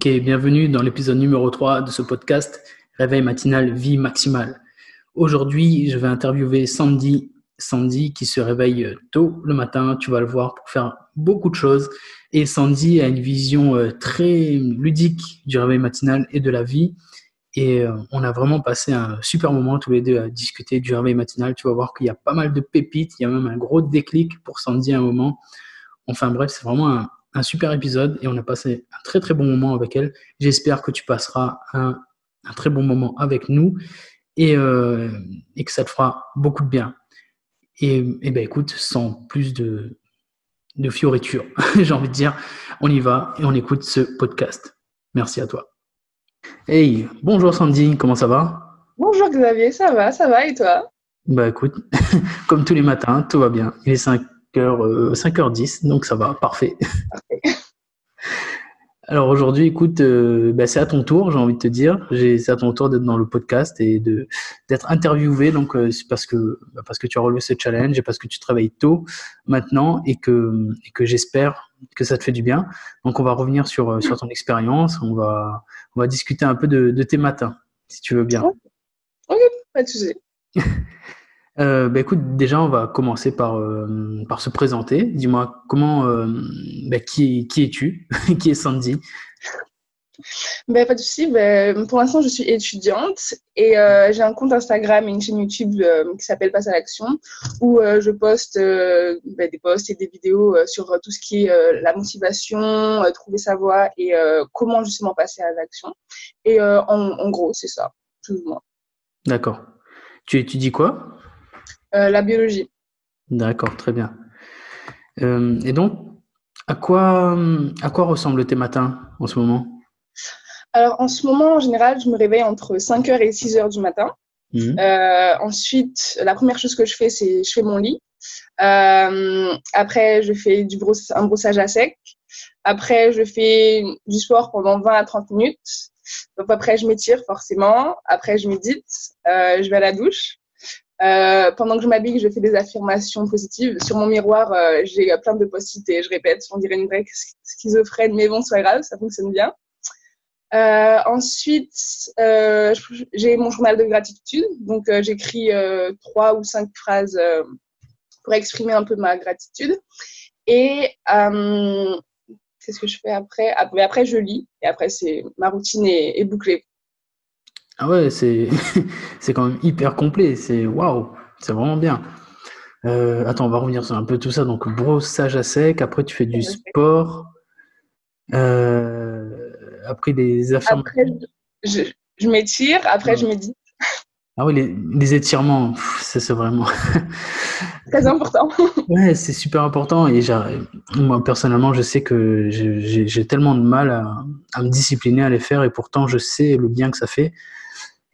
Ok, bienvenue dans l'épisode numéro 3 de ce podcast Réveil matinal, vie maximale. Aujourd'hui, je vais interviewer Sandy, Sandy qui se réveille tôt le matin, tu vas le voir, pour faire beaucoup de choses. Et Sandy a une vision euh, très ludique du réveil matinal et de la vie. Et euh, on a vraiment passé un super moment tous les deux à discuter du réveil matinal. Tu vas voir qu'il y a pas mal de pépites, il y a même un gros déclic pour Sandy à un moment. Enfin bref, c'est vraiment un, un super épisode et on a passé un très très bon moment avec elle. J'espère que tu passeras un, très bon moment avec nous et, euh, et, que ça te fera beaucoup de bien. Et, et ben écoute, sans plus de, de fioritures, j'ai envie de dire, on y va et on écoute ce podcast. Merci à toi. Hey, bonjour Sandy, comment ça va? Bonjour Xavier, ça va, ça va et toi? Bah écoute, comme tous les matins, tout va bien. Il est 5 5h10, euh, donc ça va, parfait. Alors aujourd'hui, écoute, euh, bah, c'est à ton tour, j'ai envie de te dire. C'est à ton tour d'être dans le podcast et de d'être interviewé. Donc euh, c'est parce que bah, parce que tu as relevé ce challenge et parce que tu travailles tôt maintenant et que et que j'espère que ça te fait du bien. Donc on va revenir sur sur ton expérience. On va on va discuter un peu de, de tes matins, si tu veux bien. Ok, pas de souci. Euh, bah, écoute, déjà, on va commencer par, euh, par se présenter. Dis-moi, comment, euh, bah, qui, qui es-tu Qui est Sandy ben, Pas de souci. Ben, pour l'instant, je suis étudiante et j'ai un compte Instagram et une chaîne YouTube qui s'appelle Passe à l'action où je poste ben, des posts et des vidéos sur tout ce qui est la motivation, trouver sa voie et comment justement passer à l'action. Et en, en, gros, c'est ça, plus ou moins. D'accord. Tu étudies quoi? La biologie. D'accord, très bien. Euh, et donc, à quoi, à quoi ressemblent tes matins en ce moment? Alors, en ce moment, en général, je me réveille entre 5h et 6h du matin. Mmh. Euh, ensuite, la première chose que je fais, c'est je fais mon lit. après, je fais du un brossage à sec. Après, je fais du sport pendant 20 à 30 minutes. Donc après, je m'étire forcément. Après, je médite. je vais à la douche. Euh, pendant que je m'habille, je fais des affirmations positives. Sur mon miroir, euh, j'ai plein de post-it je répète. On dirait une vraie schizophrène, mais bon, c'est grave, ça fonctionne bien. Euh, ensuite, euh, j'ai mon journal de gratitude. Donc, euh, j'écris trois ou cinq phrases pour exprimer un peu ma gratitude. Et qu'est-ce que je fais après? Après, après je lis. Et après, c'est ma routine est, est bouclée. Ah ouais, c'est c'est quand même hyper complet. C'est waouh, c'est vraiment bien. Euh, attends, on va revenir sur un peu tout ça. Donc, brossage à sec. Après, tu fais du sport. Euh, après, des affirmations. Après, je, je m'étire. Après, je médite. Ah oui, les, les étirements, c'est vraiment. Très important. ouais, c'est super important. Et moi, personnellement, je sais que j'ai tellement de mal à, à, me discipliner à les faire. Et pourtant, je sais le bien que ça fait.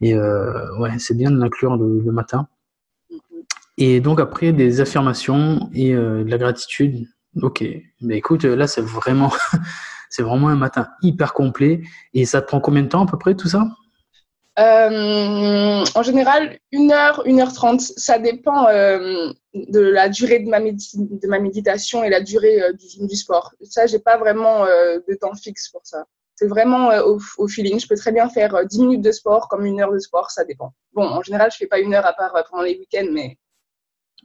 Et euh, ouais, c'est bien de l'inclure le, matin. Et donc après, des affirmations et euh, de la gratitude. Ok, mais écoute, là, c'est vraiment, c'est vraiment un matin hyper complet. Et ça te prend combien de temps à peu près tout ça? Euh, en général, 1 heure, 1 heure 30 ça dépend euh, de la durée de ma, de ma méditation et la durée euh, du, du, sport. Ça, j'ai pas vraiment de temps fixe pour ça. C'est vraiment euh, au, au, feeling. Je peux très bien faire 10 euh, minutes de sport comme une heure de sport, ça dépend. Bon, en général, je fais pas une heure à part euh, pendant les week-ends, mais.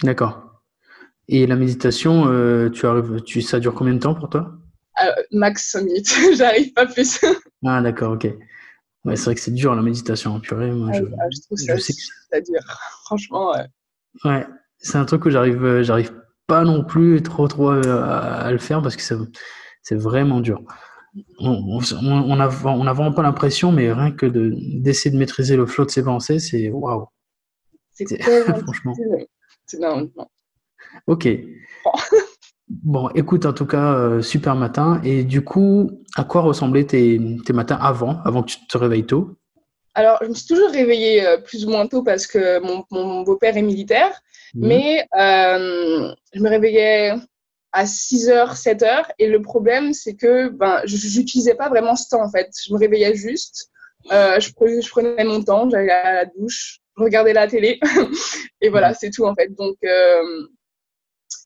D'accord. Et la méditation, tu arrives, tu, ça dure combien de temps pour toi? Max 5 minutes. J'arrive pas plus. ah, d'accord, ok. Ouais, c'est vrai que c'est dur la méditation, purée. Moi, ah, je, ah, je, trouve ça, sais que... ça dure. Franchement, ouais. Ouais, c'est un truc que j'arrive, j'arrive pas non plus trop, trop à, à le faire parce que c'est vraiment dur on, on, a, on a vraiment pas l'impression, mais rien que d'essayer de, maîtriser le flot de ses pensées, c'est waouh. C'est franchement. C'est Ok. Bon, écoute, en tout cas, euh, super matin. Et du coup, à quoi ressemblaient tes, tes, matins avant, avant que tu te réveilles tôt? Alors, je me suis toujours réveillée euh, plus ou moins tôt parce que mon, mon beau-père est militaire. Mmh. Mais euh, je me réveillais à 6h, 7h. Et le problème, c'est que ben, je n'utilisais pas vraiment ce temps, en fait. Je me réveillais juste, euh, je, prenais, je, prenais, mon temps, j'allais à la douche, je regardais la télé. et voilà, c'est tout, en fait. Donc, euh,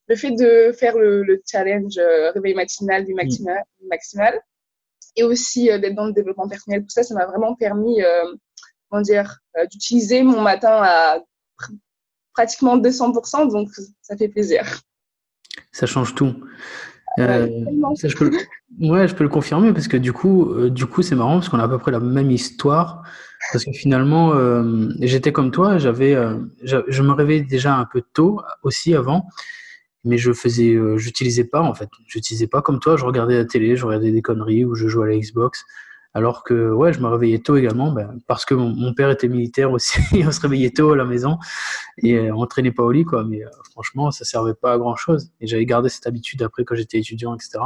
le fait de faire le, le challenge euh, réveil matinal du maximal, maximal et aussi d'être dans le développement personnel. Tout ça, ça m'a vraiment permis, comment dire, d'utiliser mon matin à pratiquement 200%, donc ça fait plaisir. Ça change tout. Euh, ça, je peux, ouais, je peux le confirmer parce que du coup, euh, du coup, c'est marrant parce qu'on a à peu près la même histoire. Parce que finalement, euh, j'étais comme toi, j'avais, je me réveillais déjà un peu tôt aussi avant, mais je faisais, j'utilisais pas en fait, j'utilisais pas comme toi. Je regardais la télé, je regardais des conneries ou je jouais à la Xbox. Alors que ouais, je me réveillais tôt également, ben, parce que mon, père était militaire aussi, on se réveillait tôt à la maison et euh, on traînait pas au lit quoi. Mais euh, franchement, ça servait pas à grand chose. Et j'avais gardé cette habitude après quand j'étais étudiant, etc.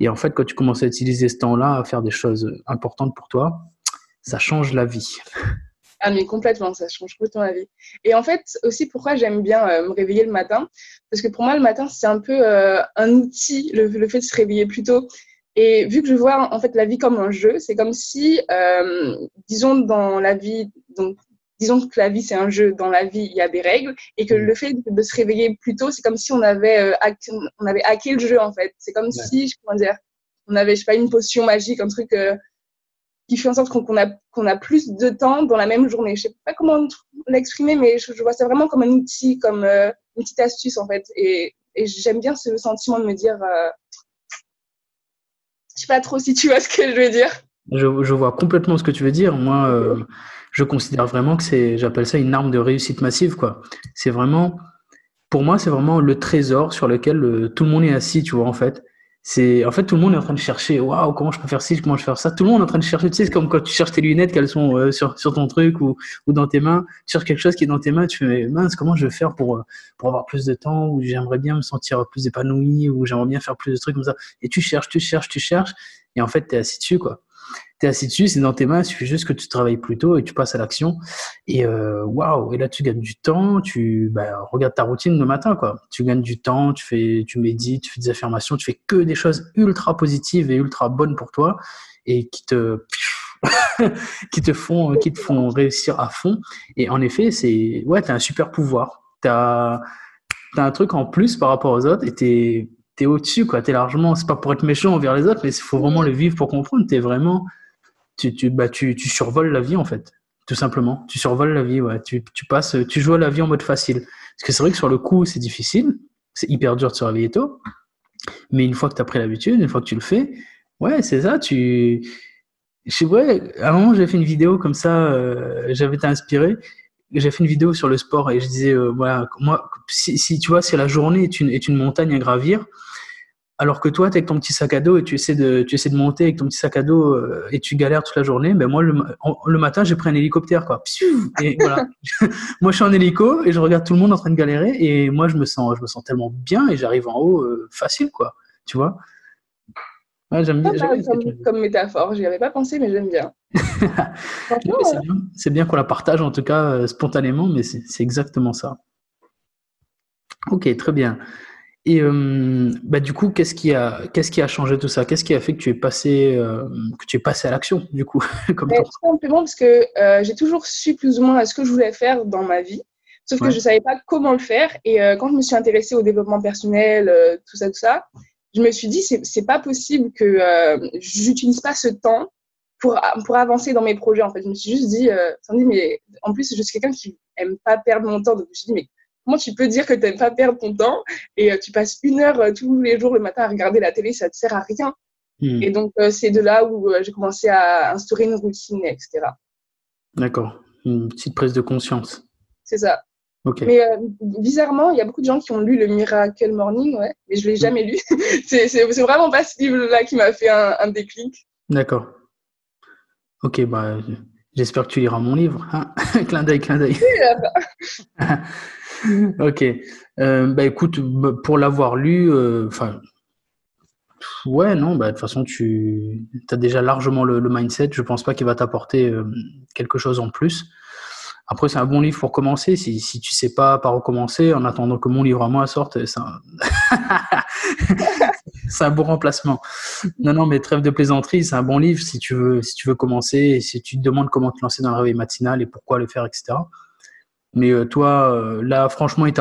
Et en fait, quand tu commences à utiliser ce temps-là à faire des choses importantes pour toi, ça change la vie. Ah mais complètement, ça change complètement la vie. Et en fait, aussi pourquoi j'aime bien euh, me réveiller le matin, parce que pour moi le matin c'est un peu un outil, le, le, fait de se réveiller plus tôt, et vu que je vois en fait la vie comme un jeu, c'est comme si, euh, disons dans la vie, donc disons que la vie c'est un jeu, dans la vie il y a des règles, et que le fait de, se réveiller plus tôt, c'est comme si on avait, euh, on avait hacké le jeu en fait. C'est comme si, comment dire, on avait, je sais pas, une potion magique, un truc euh, qui fait en sorte qu'on a, qu'on a plus de temps dans la même journée. Je sais pas comment l'exprimer, mais je, vois ça vraiment comme un outil, comme euh, une petite astuce en fait. Et, et j'aime bien ce sentiment de me dire euh, je sais pas trop si tu vois ce que je veux dire. Je, je vois complètement ce que tu veux dire. Moi, euh, je considère vraiment que c'est, j'appelle ça une arme de réussite massive, quoi. C'est vraiment, pour moi, c'est vraiment le trésor sur lequel euh, tout le monde est assis, tu vois, en fait. C'est, en fait, tout le monde est en train de chercher, waouh, comment je peux faire ci, comment je peux faire ça. Tout le monde est en train de chercher, tu sais, c'est comme quand tu cherches tes lunettes, qu'elles sont euh, sur, sur ton truc ou, ou dans tes mains. Tu cherches quelque chose qui est dans tes mains, tu fais, mince, comment je vais faire pour, pour avoir plus de temps, ou j'aimerais bien me sentir plus épanoui, ou j'aimerais bien faire plus de trucs comme ça. Et tu cherches, tu cherches, tu cherches. Et en fait, tu es assis dessus, quoi. Tu es assis dessus, c'est dans tes mains, il suffit juste que tu travailles plus tôt et tu passes à l'action. Et euh, waouh, et là, tu gagnes du temps, tu bah, regardes ta routine le matin, quoi. Tu gagnes du temps, tu, fais, tu médites, tu fais des affirmations, tu fais que des choses ultra positives et ultra bonnes pour toi et qui te. qui te font qui te font réussir à fond et en effet c'est ouais tu as un super pouvoir tu as, un truc en plus par rapport aux autres et t'es au-dessus, quoi. T'es largement, c'est pas pour être méchant envers les autres, mais il faut vraiment le vivre pour comprendre. T'es vraiment, tu, tu, bah, tu, tu survoles la vie, en fait. Tout simplement. Tu survoles la vie, ouais. Tu, tu passes, tu joues à la vie en mode facile. Parce que c'est vrai que sur le coup, c'est difficile. C'est hyper dur de se réveiller tôt. Mais une fois que tu as pris l'habitude, une fois que tu le fais, ouais, c'est ça, tu, je ouais, à un moment, j'avais fait une vidéo comme ça, euh, j'avais été inspiré j'ai fait une vidéo sur le sport et je disais, euh, voilà, moi, si, si, tu vois, si la journée est une, est une montagne à gravir, alors que toi, tu es avec ton petit sac à dos et tu essaies de, tu essaies de monter avec ton petit sac à dos euh, et tu galères toute la journée, ben moi, le, le matin, j'ai pris un hélicoptère, quoi. Et voilà. moi, je suis en hélico et je regarde tout le monde en train de galérer et moi, je me sens, je me sens tellement bien et j'arrive en haut euh, facile, quoi. Tu vois? J'aime bien. Comme, comme, métaphore, j'y avais pas pensé, mais j'aime bien. c'est bien, qu'on la partage, en tout cas, euh, spontanément, mais c'est exactement ça. Ok, très bien. Et euh, bah, du coup, qu'est-ce qui, a, qu'est-ce qui a changé tout ça? Qu'est-ce qui a fait que tu es passé, euh, que tu es passé à l'action, du coup comme Tout simplement parce que j'ai toujours su plus ou moins ce que je voulais faire dans ma vie, sauf que je ne savais pas comment le faire. Et quand je me suis intéressée au développement personnel, tout ça, tout ça, je me suis dit, c'est pas possible que euh, j'utilise pas ce temps pour, pour avancer dans mes projets. En fait, je me suis juste dit, euh, mais en plus, je suis quelqu'un qui aime pas perdre mon temps. Donc, je me suis dit, mais comment tu peux dire que tu n'aimes pas perdre ton temps et euh, tu passes une heure euh, tous les jours le matin à regarder la télé, ça te sert à rien. Hmm. Et donc, c'est de là où j'ai commencé à instaurer une routine, etc. D'accord. Une petite prise de conscience. C'est ça. Mais euh, bizarrement, il y a beaucoup de gens qui ont lu le Miracle Morning, ouais, mais je l'ai jamais lu. c'est vraiment pas ce livre-là qui m'a fait un, déclic. D'accord. Ok, bah, j'espère que tu liras mon livre. Hein clin d'œil, clin d'œil. ok. Euh, bah écoute, bah, pour l'avoir lu, euh, enfin, ouais, non, bah de toute façon, tu as déjà largement le, mindset. Je pense pas qu'il va t'apporter quelque chose en plus. Après, c'est un bon livre pour commencer. Si, si tu sais pas par où commencer, en attendant que mon livre à moi sorte, c'est un... un bon remplacement. Non, non, mais trêve de plaisanterie, c'est un bon livre si tu veux, si tu veux commencer, si tu te demandes comment te lancer dans le réveil matinal et pourquoi le faire, etc. Mais euh, toi, euh, là, franchement, il,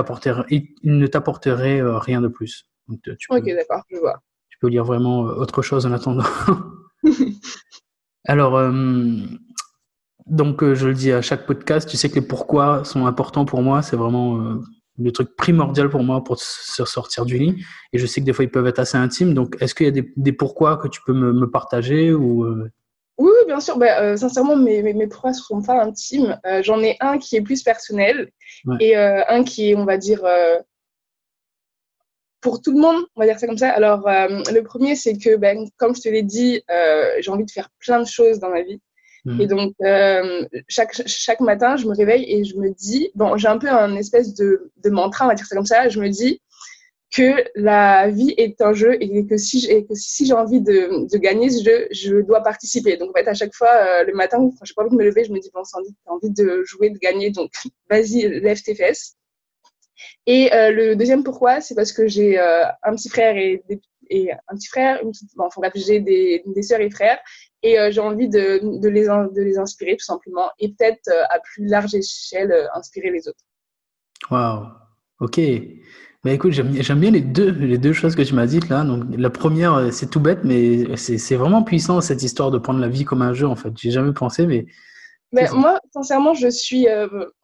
il ne t'apporterait euh, rien de plus. ok, d'accord, je vois. Tu peux lire vraiment autre chose en attendant. Alors, donc, je le dis à chaque podcast, tu sais que les pourquoi sont importants pour moi. C'est vraiment le truc primordial pour moi pour se sortir du lit. Et je sais que des fois, ils peuvent être assez intimes. Donc, est-ce qu'il y a des, pourquoi que tu peux me, partager ou? Oui, bien sûr. Ben, euh, sincèrement, mes, mes, pourquoi ne sont pas intimes. Euh, j'en ai un qui est plus personnel et un qui est, on va dire, pour tout le monde, on va dire ça comme ça. Alors, le premier, c'est que, ben, comme je te l'ai dit, j'ai envie de faire plein de choses dans ma vie. Mm. Et donc, euh, chaque, chaque matin, je me réveille et je me dis, bon, j'ai un peu un espèce de, de mantra, on va dire ça comme ça, je me dis que la vie est un jeu et que si, j'ai envie de, gagner ce jeu, je dois participer. Donc, en fait, à chaque fois, euh, le matin, quand j'ai pas envie de me lever, je me dis, bon, Sandy, t'as envie de jouer, de gagner, donc vas-y, lève tes fesses. Et euh, le deuxième pourquoi, c'est parce que j'ai euh, un petit frère et, et un petit frère, une petite, bon, j'ai des, des sœurs et frères, et j'ai envie de, les, de les inspirer tout simplement et peut-être à plus large échelle inspirer les autres. Waouh, ok. Bah écoute, j'aime bien les deux, les deux choses que tu m'as dites là. Donc, la première, c'est tout bête, mais c'est vraiment puissant cette histoire de prendre la vie comme un jeu en fait. J'ai jamais pensé, mais. mais moi, sincèrement, je suis.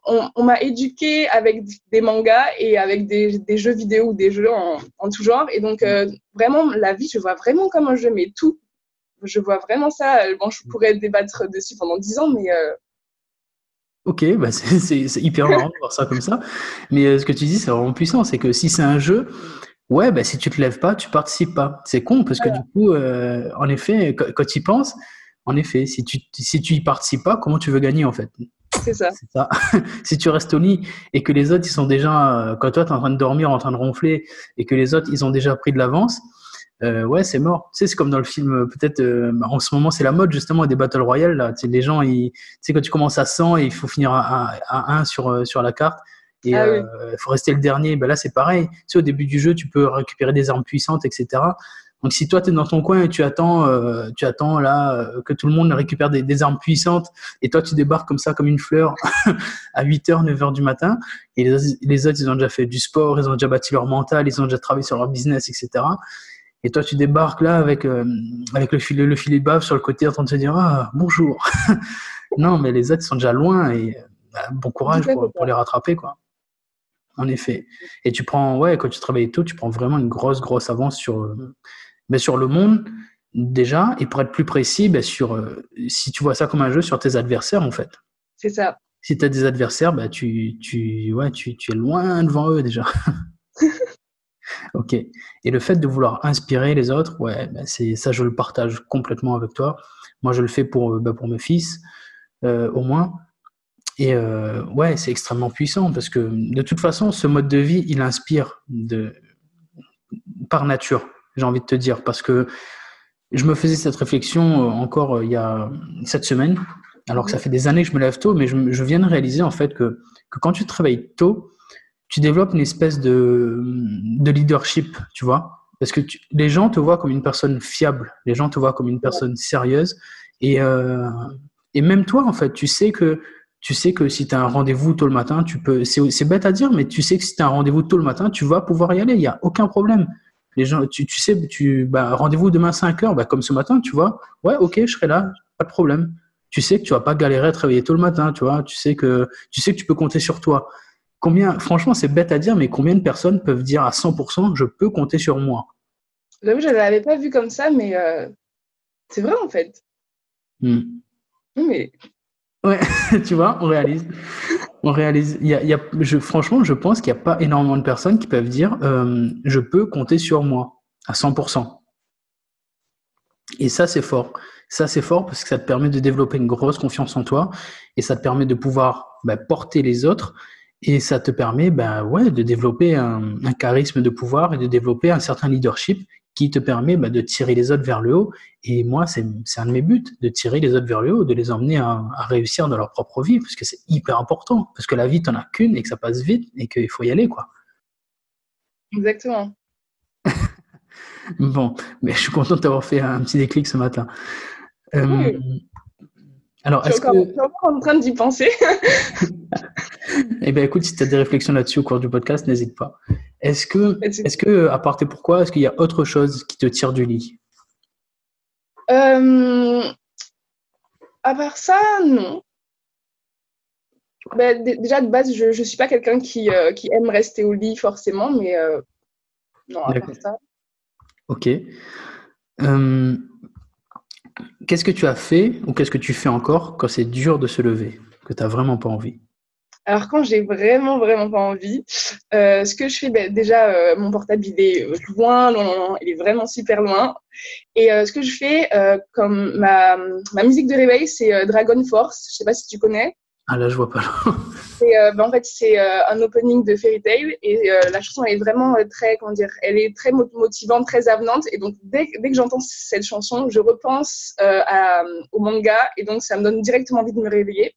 on, m'a éduqué avec des mangas et avec des, des, jeux vidéo ou des jeux en, en tout genre. Et donc, vraiment, la vie, je vois vraiment comme un jeu, mais tout, je vois vraiment ça. Bon, je pourrais débattre dessus pendant dix ans, mais. Euh, ok, bah c'est hyper marrant de voir ça comme ça. Mais euh, ce que tu dis, c'est vraiment puissant. C'est que si c'est un jeu, ouais, bah, si tu te lèves pas, tu participes pas. C'est con parce que du coup, euh, en effet, quand, tu y penses, en effet, si tu si tu y participes pas, comment tu veux gagner en fait? C'est ça. ça. si tu restes au lit et que les autres, ils sont déjà, quand toi, tu es en train de dormir, en train de ronfler, et que les autres, ils ont déjà pris de l'avance, euh, ouais, c'est mort. Tu sais, c'est comme dans le film, euh, peut-être, euh, en ce moment, c'est la mode justement des Battle Royale. Là. Tu sais, les gens, ils, tu sais, quand tu commences à 100 et il faut finir à, à, 1 sur, sur la carte, et il ah faut rester le dernier, ben là, c'est pareil. Tu sais, au début du jeu, tu peux récupérer des armes puissantes, etc. Donc, si toi, tu es dans ton coin et tu attends, tu attends là que tout le monde récupère des, des, armes puissantes, et toi, tu débarques comme ça, comme une fleur, à 8h, 9h du matin, et les, les autres, ils ont déjà fait du sport, ils ont déjà bâti leur mental, ils ont déjà travaillé sur leur business, etc. Et toi, tu débarques là avec, euh, avec le filet, le filet bave sur le côté en train de te dire Ah, bonjour. non, mais les autres sont déjà loin et bah, bon courage pour, les rattraper, quoi. En effet. Et tu prends, ouais, quand tu travailles tôt, tu prends vraiment une grosse, grosse avance sur, euh, ben, sur le monde, déjà, et pour être plus précis, ben, sur, euh, si tu vois ça comme un jeu, sur tes adversaires, en fait. C'est ça. Si tu as des adversaires, ben, tu, tu, ouais, tu, tu es loin devant eux déjà. Ok. Et le fait de vouloir inspirer les autres, ouais, bah, c'est ça, je le partage complètement avec toi. Moi, je le fais pour, bah, pour mes fils, euh, au moins. Et euh, ouais, c'est extrêmement puissant parce que de toute façon, ce mode de vie, il inspire de, par nature, j'ai envie de te dire. Parce que je me faisais cette réflexion euh, encore il y a cette semaine, alors que ça fait des années que je me lève tôt, mais je, je viens de réaliser en fait que, que quand tu travailles tôt, tu développes une espèce de, de leadership, tu vois. Parce que les gens te voient comme une personne fiable, les gens te voient comme une personne sérieuse. Et, euh, et même toi, en fait, tu sais que, tu sais que si tu as un rendez-vous tôt le matin, tu peux. C'est bête à dire, mais tu sais que si tu as un rendez-vous tôt le matin, tu vas pouvoir y aller. Il n'y a aucun problème. Les gens, tu, tu sais, tu, bah, rendez-vous demain 5 heures, bah, comme ce matin, tu vois. Ouais, ok, je serai là, pas de problème. Tu sais que tu vas pas galérer à travailler tôt le matin, tu vois. Tu sais que, tu sais que tu peux compter sur toi combien, franchement, c'est bête à dire, mais combien de personnes peuvent dire à 100% je peux compter sur moi? J'avoue, je ne l'avais pas vu comme ça, mais euh, c'est vrai en fait. Hmm. Mais... Ouais, tu vois, on réalise. On réalise. Il y a, je, franchement, je pense qu'il n'y a pas énormément de personnes qui peuvent dire euh, je peux compter sur moi à 100%. Et ça, c'est fort. Ça, c'est fort parce que ça te permet de développer une grosse confiance en toi et ça te permet de pouvoir bah, porter les autres et ça te permet ben, ouais, de développer un, charisme de pouvoir et de développer un certain leadership qui te permet ben, de tirer les autres vers le haut. Et moi, c'est un de mes buts, de tirer les autres vers le haut, de les emmener à, réussir dans leur propre vie, parce que c'est hyper important. Parce que la vie, tu n'en as qu'une et que ça passe vite et qu'il faut y aller. quoi. Exactement. bon, mais je suis content d'avoir fait un petit déclic ce matin. Euh, alors, est-ce que... Je suis encore en train d'y penser. eh bien, écoute, si tu as des réflexions là-dessus au cours du podcast, n'hésite pas. Est-ce que, est-ce que, à part tes pourquoi, est-ce qu'il y a autre chose qui te tire du lit? Euh, à part ça, non. Ben, déjà, de base, je ne suis pas quelqu'un qui, euh, qui, aime rester au lit forcément, mais euh, non, à part ça. Ok. Qu'est-ce que tu as fait ou qu'est-ce que tu fais encore quand c'est dur de se lever, que tu n'as vraiment pas envie? Alors quand j'ai vraiment vraiment pas envie, euh, ce que je fais, ben, déjà euh, mon portable il est euh, loin, loin, loin, il est vraiment super loin. Et ce que je fais, comme ma, ma musique de réveil, c'est Dragon Force. Je sais pas si tu connais. Ah là, je vois pas. ben, en fait, c'est un opening de Fairy Tail et la chanson elle est vraiment très, comment dire, elle est très motivante, très avenante. Et donc dès, dès que j'entends cette chanson, je repense à, au manga et donc ça me donne directement envie de me réveiller.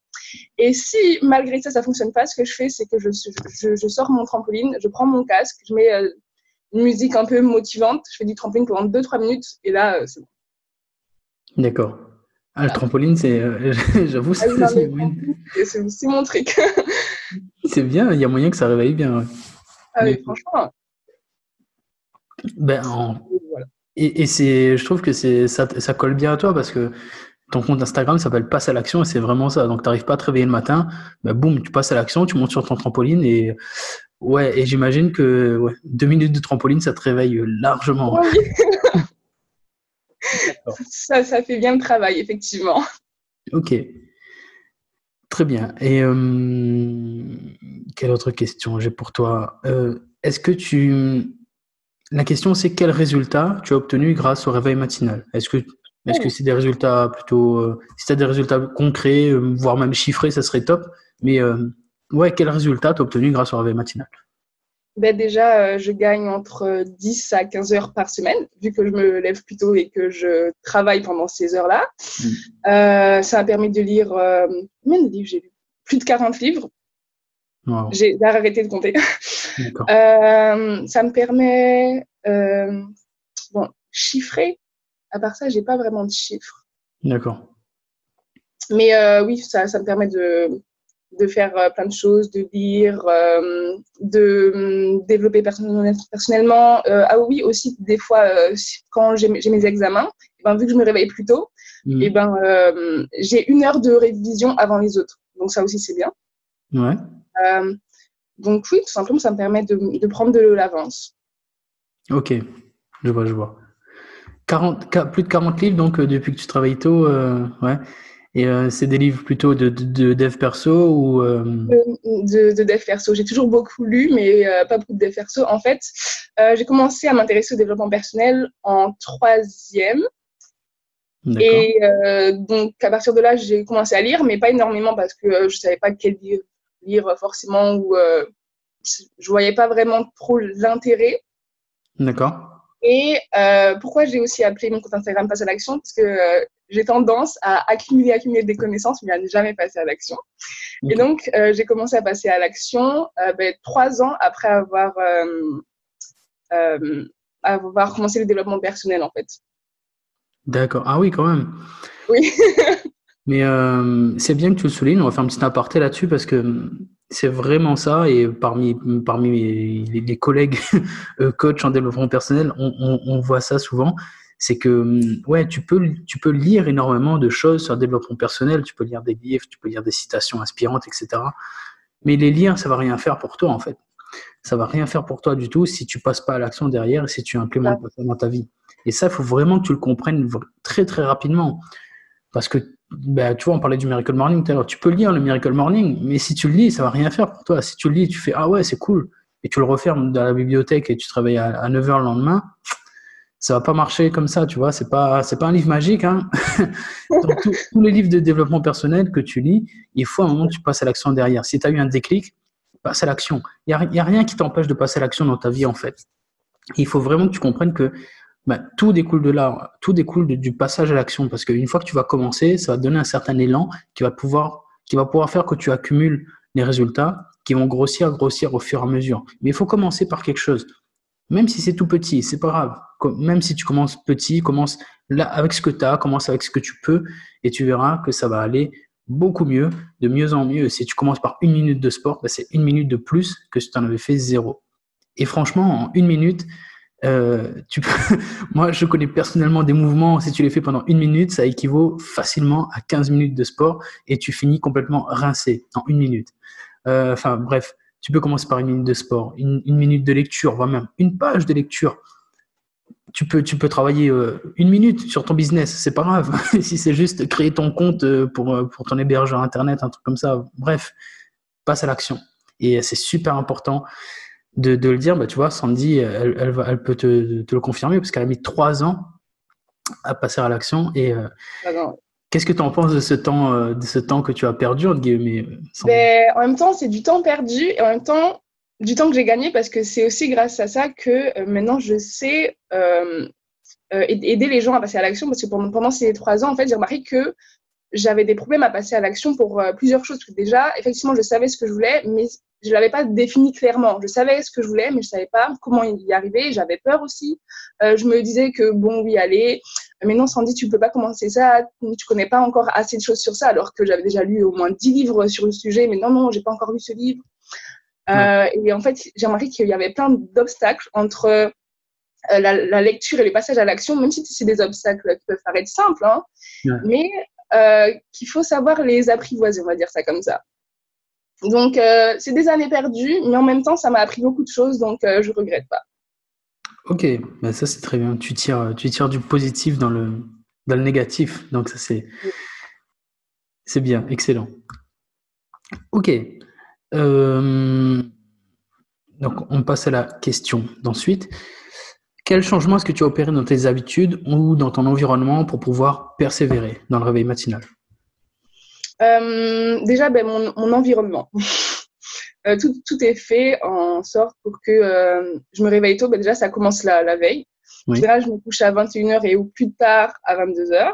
Et si malgré ça, ça fonctionne pas, ce que je fais, c'est que je, je, sors mon trampoline, je prends mon casque, je mets euh, une musique un peu motivante, je fais du trampoline pendant 2-3 minutes et là, euh, c'est bon. D'accord. Ah, le trampoline, c'est, euh, j'avoue, c'est, c'est, mon truc. c'est bien, il y a moyen que ça réveille bien. Ah, mais, franchement. Ben, et, et c'est, je trouve que c'est, ça, ça colle bien à toi parce que ton compte Instagram s'appelle Passe à l'action et c'est vraiment ça. Donc, tu n'arrives pas à te réveiller le matin, bah, boum, tu passes à l'action, tu montes sur ton trampoline et ouais, et j'imagine que deux minutes de trampoline, ça te réveille largement. ça, ça fait bien le travail, effectivement. Ok. Très bien. Et euh, quelle autre question j'ai pour toi? Euh, Est-ce que tu. La question, c'est quel résultat tu as obtenu grâce au réveil matinal? Est-ce que est-ce que c'est des résultats plutôt. Euh, si tu as des résultats concrets, voire même chiffrés, ça serait top. Mais ouais, quel résultat tu as obtenu grâce au réveil matinal? Ben déjà, je gagne entre 10 à 15 heures par semaine, vu que je me lève plus tôt et que je travaille pendant ces heures-là. Hmm. ça m'a permis de lire. combien de livres j'ai lu? Plus de 40 livres. J'ai arrêté de compter. ça me permet. bon, chiffrer, à part ça, j'ai pas vraiment de chiffres. D'accord. Mais euh, oui, ça, ça, me permet de, de faire euh, plein de choses, de lire, euh, de hum, développer personnellement. ah oui, aussi, des fois, quand j'ai mes examens, eh ben, vu que je me réveille plus tôt, mmh. et eh ben, j'ai une heure de révision avant les autres. Donc ça aussi, c'est bien. Ouais. donc oui, tout simplement, ça me permet de, de prendre de l'avance. Ok, je vois, je vois. 40, plus de 40 livres donc euh, depuis que tu travailles tôt, euh, ouais. Et euh, c'est des livres plutôt de, de, dev perso ou de, de, dev perso. J'ai toujours beaucoup lu, mais pas beaucoup de dev perso. En fait, j'ai commencé à m'intéresser au développement personnel en troisième. Et donc à partir de là, j'ai commencé à lire, mais pas énormément parce que je savais pas quel livre lire forcément ou je voyais pas vraiment trop l'intérêt. D'accord. Et euh, pourquoi j'ai aussi appelé mon compte Instagram Passe à l'action? Parce que euh, j'ai tendance à accumuler, accumuler des connaissances, mais à ne jamais passer à l'action. Et donc, euh, j'ai commencé à passer à l'action ben, trois ans après avoir, avoir commencé le développement personnel, en fait. D'accord. Ah oui, quand même. Oui. mais c'est bien que tu le soulignes. On va faire un petit aparté là-dessus parce que c'est vraiment ça. Et parmi, parmi les, collègues euh, coach en développement personnel, on, voit ça souvent. C'est que, hum, ouais, tu peux, tu peux lire énormément de choses sur le développement personnel. Tu peux lire des livres, tu peux lire des citations inspirantes, etc. Mais les lire, ça va rien faire pour toi, en fait. Ça va rien faire pour toi du tout si tu passes pas à l'action derrière et si tu implémentes pas ça dans ta vie. Et ça, il faut vraiment que tu le comprennes très, très rapidement. Parce que bah, tu vois, on parlait du Miracle Morning tout à l'heure. Tu peux lire le Miracle Morning, mais si tu le lis, ça va rien faire pour toi. Si tu le lis, tu fais Ah ouais, c'est cool, et tu le refermes dans la bibliothèque et tu travailles à, 9h le lendemain, ça va pas marcher comme ça, tu vois. C'est pas, c'est pas un livre magique. Hein tous les livres de développement personnel que tu lis, il faut un moment que tu passes à l'action derrière. Si tu as eu un déclic, passe à l'action. Il n'y a, a rien qui t'empêche de passer à l'action dans ta vie, en fait. Il faut vraiment que tu comprennes que bah, tout découle de là, tout découle du passage à l'action, parce qu'une fois que tu vas commencer, ça va te donner un certain élan qui va pouvoir, qui va pouvoir faire que tu accumules les résultats qui vont grossir, grossir au fur et à mesure. Mais il faut commencer par quelque chose, même si c'est tout petit, c'est pas grave. Même si tu commences petit, commence là avec ce que tu as, commence avec ce que tu peux, et tu verras que ça va aller beaucoup mieux, de mieux en mieux. Si tu commences par une minute de sport, bah, c'est une minute de plus que si tu en avais fait zéro. Et franchement, en une minute, euh, moi, je connais personnellement des mouvements, si tu les fais pendant une minute, ça équivaut facilement à 15 minutes de sport et tu finis complètement rincé en une minute. Euh, enfin, bref, tu peux commencer par une minute de sport, une, minute de lecture, voire même une page de lecture. Tu peux, tu peux travailler euh, une minute sur ton business, c'est pas grave. si c'est juste créer ton compte pour, pour ton hébergeur internet, un truc comme ça, bref, passe à l'action. Et c'est super important de, le dire, bah, tu vois, Sandy, elle, peut te, le confirmer parce qu'elle a mis trois ans à passer à l'action. Euh, qu'est-ce que tu en penses de ce temps, euh, de ce temps que tu as perdu entre guillemets ben, En même temps, c'est du temps perdu et en même temps du temps que j'ai gagné parce que c'est aussi grâce à ça que euh, maintenant je sais aider les gens à passer à l'action parce que pendant, pendant ces trois ans, en fait, j'ai remarqué que j'avais des problèmes à passer à l'action pour plusieurs choses. Parce que déjà, effectivement, je savais ce que je voulais, mais je l'avais pas défini clairement. Je savais ce que je voulais, mais je savais pas comment y arriver. J'avais peur aussi. Euh, je me disais que bon, oui, allez. Mais non, Sandy, tu peux pas commencer ça. Tu connais pas encore assez de choses sur ça, alors que j'avais déjà lu au moins 10 livres sur le sujet. Mais non, non, j'ai pas encore lu ce livre. Euh, et en fait, j'ai remarqué qu'il y avait plein d'obstacles entre euh, la, lecture et les passages à l'action, même si c'est des obstacles qui peuvent paraître simples, hein, mais qu'il faut savoir les apprivoiser, on va dire ça comme ça. Donc, euh, c'est des années perdues, mais en même temps, ça m'a appris beaucoup de choses, donc euh, je ne regrette pas. Ok, bah, ça c'est très bien. Tu tires, tu tires du positif dans le, dans le négatif, donc ça c'est, c'est bien, excellent. Ok. Euh, donc, on passe à la question d'ensuite. Quel changement est-ce que tu as opéré dans tes habitudes ou dans ton environnement pour pouvoir persévérer dans le réveil matinal? Euh, déjà, ben, mon, environnement. euh, tout, tout, est fait en sorte pour que euh, je me réveille tôt. Ben, déjà, ça commence la, la veille. Oui. En je me couche à 21h et au plus tard à 22h.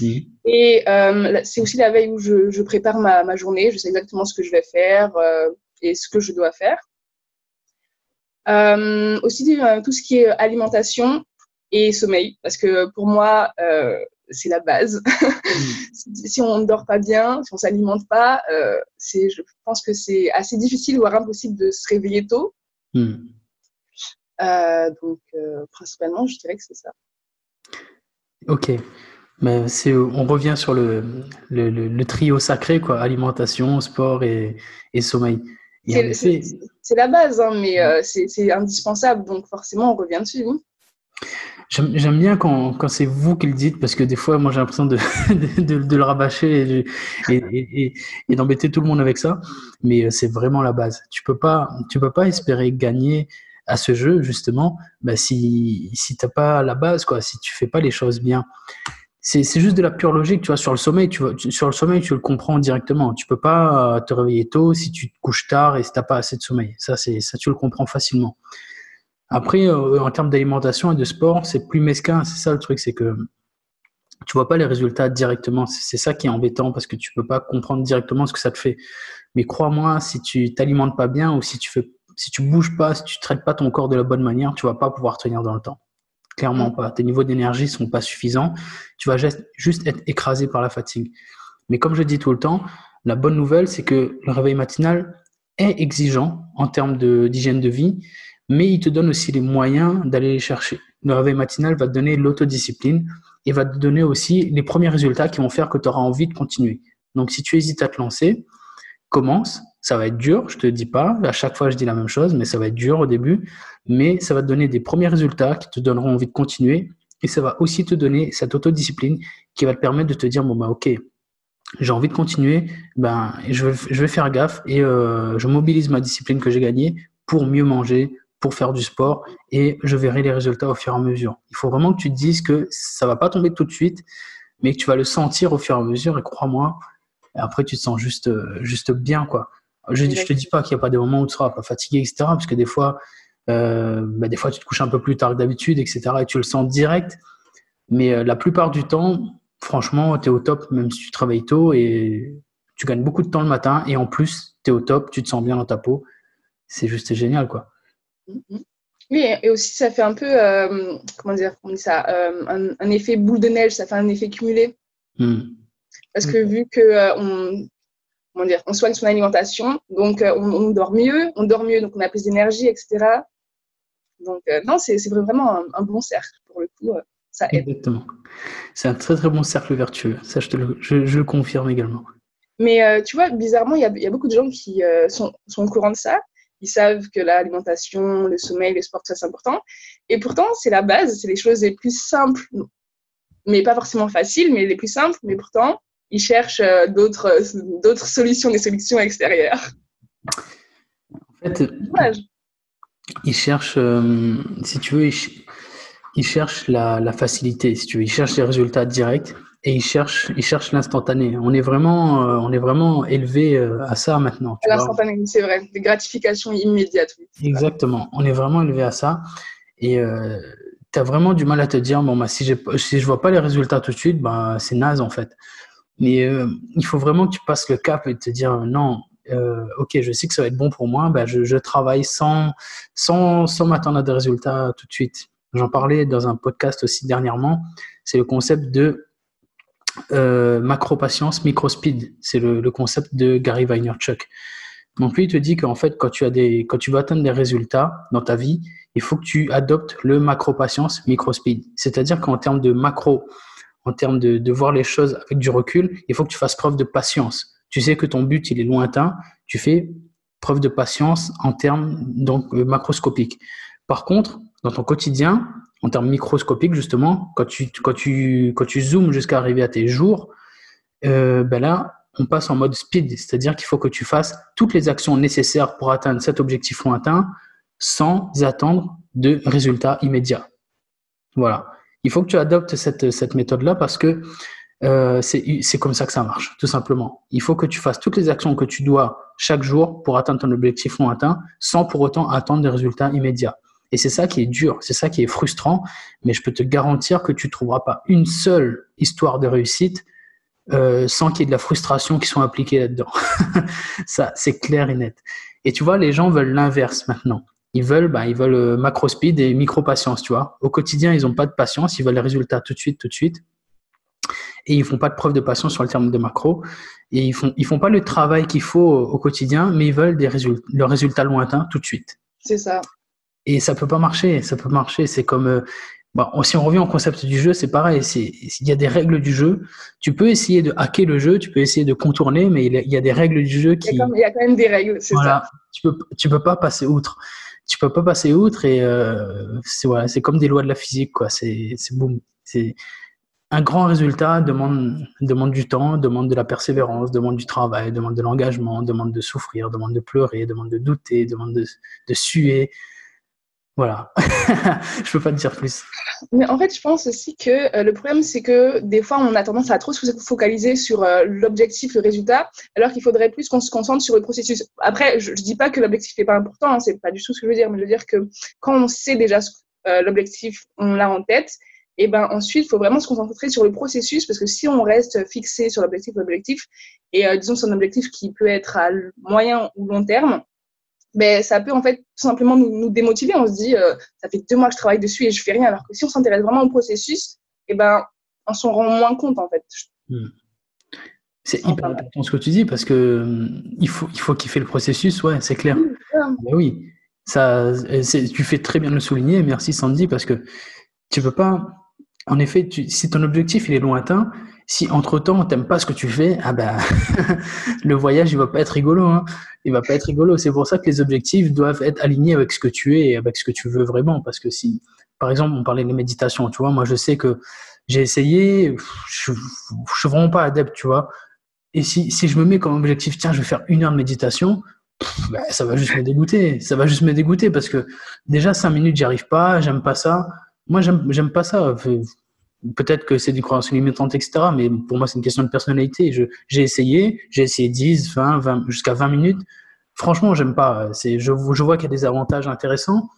Oui. Et euh, c'est aussi la veille où je, je prépare ma, ma, journée. Je sais exactement ce que je vais faire euh, et ce que je dois faire. Aussi, tout ce qui est alimentation et sommeil. Parce que pour moi, c'est la base. Si on ne dort pas bien, si on s'alimente pas, euh, c'est, je pense que c'est assez difficile, voire impossible de se réveiller tôt. Mm. Euh, donc, euh, principalement, je dirais que c'est ça. Ok. Mais c'est, on revient sur le, le, le, trio sacré, quoi, alimentation, sport et, et sommeil. c'est, c'est, la base, hein, mais euh, c'est, indispensable, donc forcément, on revient dessus. Hein. J'aime bien quand, c'est vous qui le dites parce que des fois, moi, j'ai l'impression de, le rabâcher et, d'embêter tout le monde avec ça. Mais euh, c'est vraiment la base. Tu peux tu peux pas espérer gagner à ce jeu justement bah, si si t'as pas la base quoi, si tu fais pas les choses bien. C'est juste de la pure logique, tu vois. Sur le sommeil, tu sur le sommeil, tu le comprends directement. Tu peux pas euh, te réveiller tôt si tu te couches tard et si t'as pas assez de sommeil. Ça, c'est ça, tu le comprends facilement. Après, euh, en termes d'alimentation et de sport, c'est plus mesquin. C'est ça le truc, c'est que tu vois pas les résultats directement. C'est ça qui est embêtant parce que tu peux pas comprendre directement ce que ça te fait. Mais crois-moi, si tu t'alimentes pas bien ou si tu fais, si tu bouges pas, si tu traites pas ton corps de la bonne manière, tu vas pas pouvoir tenir dans le temps. Clairement pas. Tes niveaux d'énergie sont pas suffisants. Tu vas juste être écrasé par la fatigue. Mais comme je dis tout le temps, la bonne nouvelle, c'est que le réveil matinal est exigeant en termes d'hygiène de vie mais il te donne aussi les moyens d'aller les chercher. Le réveil matinal va te donner l'autodiscipline et va te donner aussi les premiers résultats qui vont faire que tu auras envie de continuer. Donc, si tu hésites à te lancer, commence. Ça va être dur, je te dis pas. À chaque fois, je dis la même chose, mais ça va être dur au début. Mais ça va te donner des premiers résultats qui te donneront envie de continuer. Et ça va aussi te donner cette autodiscipline qui va te permettre de te dire, bon, bah, ok, j'ai envie de continuer, ben, je vais, faire gaffe et euh, je mobilise ma discipline que j'ai gagnée pour mieux manger, pour faire du sport et je verrai les résultats au fur et à mesure. Il faut vraiment que tu te dises que ça va pas tomber tout de suite, mais que tu vas le sentir au fur et à mesure et crois-moi, après tu te sens juste, juste bien quoi. Je, je te dis pas qu'il n'y a pas des moments où tu seras pas fatigué, etc. Parce que des fois, euh, bah, des fois tu te couches un peu plus tard que d'habitude, etc. Et tu le sens direct. Mais euh, la plupart du temps, franchement, tu es au top, même si tu travailles tôt et tu gagnes beaucoup de temps le matin. Et en plus, tu es au top, tu te sens bien dans ta peau. C'est juste génial, quoi. Oui, et aussi ça fait un peu, euh, comment dire, on dit ça, euh, un, effet boule de neige, ça fait un effet cumulé. Hmm. Parce que vu que euh, on, comment dire, on soigne son alimentation, donc on, dort mieux, on dort mieux, donc on a plus d'énergie, etc. Donc, non, c'est vraiment un, bon cercle pour le coup. ça aide. Exactement. C'est un très très bon cercle vertueux. Ça, je, te le, je, je le confirme également. Mais tu vois, bizarrement, il y, y a, beaucoup de gens qui sont, sont, au courant de ça. Ils savent que l'alimentation, le sommeil, le sport, ça c'est important. Et pourtant, c'est la base, c'est les choses les plus simples, mais pas forcément faciles, mais les plus simples. Mais pourtant, ils cherchent d'autres d'autres solutions, des solutions extérieures. En fait, ils cherchent, euh, si tu veux, ils, cherchent la, la, facilité, si tu veux. Ils cherchent les résultats directs et ils cherchent, ils cherchent l'instantané. On est vraiment, euh, on est vraiment élevé euh, à ça maintenant. L'instantané, c'est vrai. Des gratifications immédiates. Exactement. On est vraiment élevé à ça. Et tu as vraiment du mal à te dire, bon, bah, si, si je vois pas les résultats tout de suite, bah, c'est naze en fait. Mais il faut vraiment que tu passes le cap et te dire, non, euh, ok, je sais que ça va être bon pour moi, ben je, travaille sans, sans, sans m'attendre à des résultats tout de suite. J'en parlais dans un podcast aussi dernièrement. C'est le concept de euh, macro-patience, micro-speed. C'est le, concept de Gary Vaynerchuk. Donc lui, il te dit qu'en fait, quand tu, as des, quand tu veux atteindre des résultats dans ta vie, il faut que tu adoptes le macro-patience, micro-speed. C'est-à-dire qu'en termes de macro, en termes de, voir les choses avec du recul, il faut que tu fasses preuve de patience tu sais que ton but il est lointain, tu fais preuve de patience en termes donc macroscopiques. Par contre, dans ton quotidien, en termes microscopiques justement, quand tu quand tu quand tu zoomes jusqu'à arriver à tes jours, euh, ben là on passe en mode speed, c'est-à-dire qu'il faut que tu fasses toutes les actions nécessaires pour atteindre cet objectif lointain sans attendre de résultats immédiats. Voilà. Il faut que tu adoptes cette, cette méthode-là parce que euh, c'est comme ça que ça marche, tout simplement. Il faut que tu fasses toutes les actions que tu dois chaque jour pour atteindre ton objectif lointain sans pour autant attendre des résultats immédiats. Et c'est ça qui est dur, c'est ça qui est frustrant, mais je peux te garantir que tu ne trouveras pas une seule histoire de réussite euh, sans qu'il y ait de la frustration qui soit impliquée là-dedans. ça, c'est clair et net. Et tu vois, les gens veulent l'inverse maintenant. Ils veulent, bah, ils veulent euh, macro speed et micro patience, tu vois. Au quotidien, ils n'ont pas de patience, ils veulent les résultats tout de suite, tout de suite et ils font pas de preuve de patience sur le terme de macro et ils font ils font pas le travail qu'il faut au quotidien mais ils veulent des résultats le résultat lointain tout de suite c'est ça et ça peut pas marcher ça peut marcher. C'est comme euh, bon, si on revient au concept du jeu c'est pareil. Il y a des règles du jeu. Tu peux essayer de hacker le jeu tu peux essayer de contourner mais il y a des règles du jeu qui il y a quand même des règles c'est voilà, ça. Tu peux tu peux pas passer outre. Tu peux pas passer outre et euh, c'est voilà, c'est comme des lois de la physique quoi. C'est c'est boum. C'est un grand résultat demande, demande du temps, demande de la persévérance, demande du travail, demande de l'engagement, demande de souffrir, demande de pleurer, demande de douter, demande de, de suer. Voilà, je peux pas te dire plus. Mais en fait, je pense aussi que euh, le problème, c'est que des fois, on a tendance à trop se focaliser sur euh, l'objectif, le résultat, alors qu'il faudrait plus qu'on se concentre sur le processus. Après, je, ne dis pas que l'objectif n'est pas important, hein, c'est pas du tout ce que je veux dire, mais je veux dire que quand on sait déjà euh, l'objectif, on l'a en tête, et ben ensuite, il faut vraiment se concentrer sur le processus parce que si on reste fixé sur l'objectif, l'objectif, et euh, disons c'est un objectif qui peut être à moyen ou long terme, ben ça peut en fait tout simplement nous, démotiver. On se dit, euh, ça fait deux mois que je travaille dessus et je fais rien. Alors que si on s'intéresse vraiment au processus, et ben on s'en rend moins compte en fait. Hmm. C'est hyper important ce que tu dis parce que hum, il faut il faut kiffer le processus, ouais, c'est clair. Oui, ben ça, tu fais très bien de le souligner. Merci Sandy parce que tu peux pas en effet, si ton objectif il est lointain, si entre-temps tu n'aimes pas ce que tu fais, ah ben, le voyage il va pas être rigolo. Hein. Il va pas être rigolo. C'est pour ça que les objectifs doivent être alignés avec ce que tu es et avec ce que tu veux vraiment. Parce que si, par exemple, on parlait de méditation, tu vois, moi je sais que j'ai essayé, je, ne suis vraiment pas adepte, tu vois. Et si, si je me mets comme objectif, tiens, je vais faire une heure de méditation, ben, ça va juste me dégoûter. Ça va juste me dégoûter parce que déjà cinq minutes, j'y arrive pas, j'aime pas ça. Moi, j'aime pas ça. Peut-être que c'est des croyances limitantes, etc. Mais pour moi, c'est une question de personnalité. J'ai essayé, j'ai essayé 10, 20, 20 jusqu'à 20 minutes. Franchement, j'aime pas. Je, je vois qu'il y a des avantages intéressants.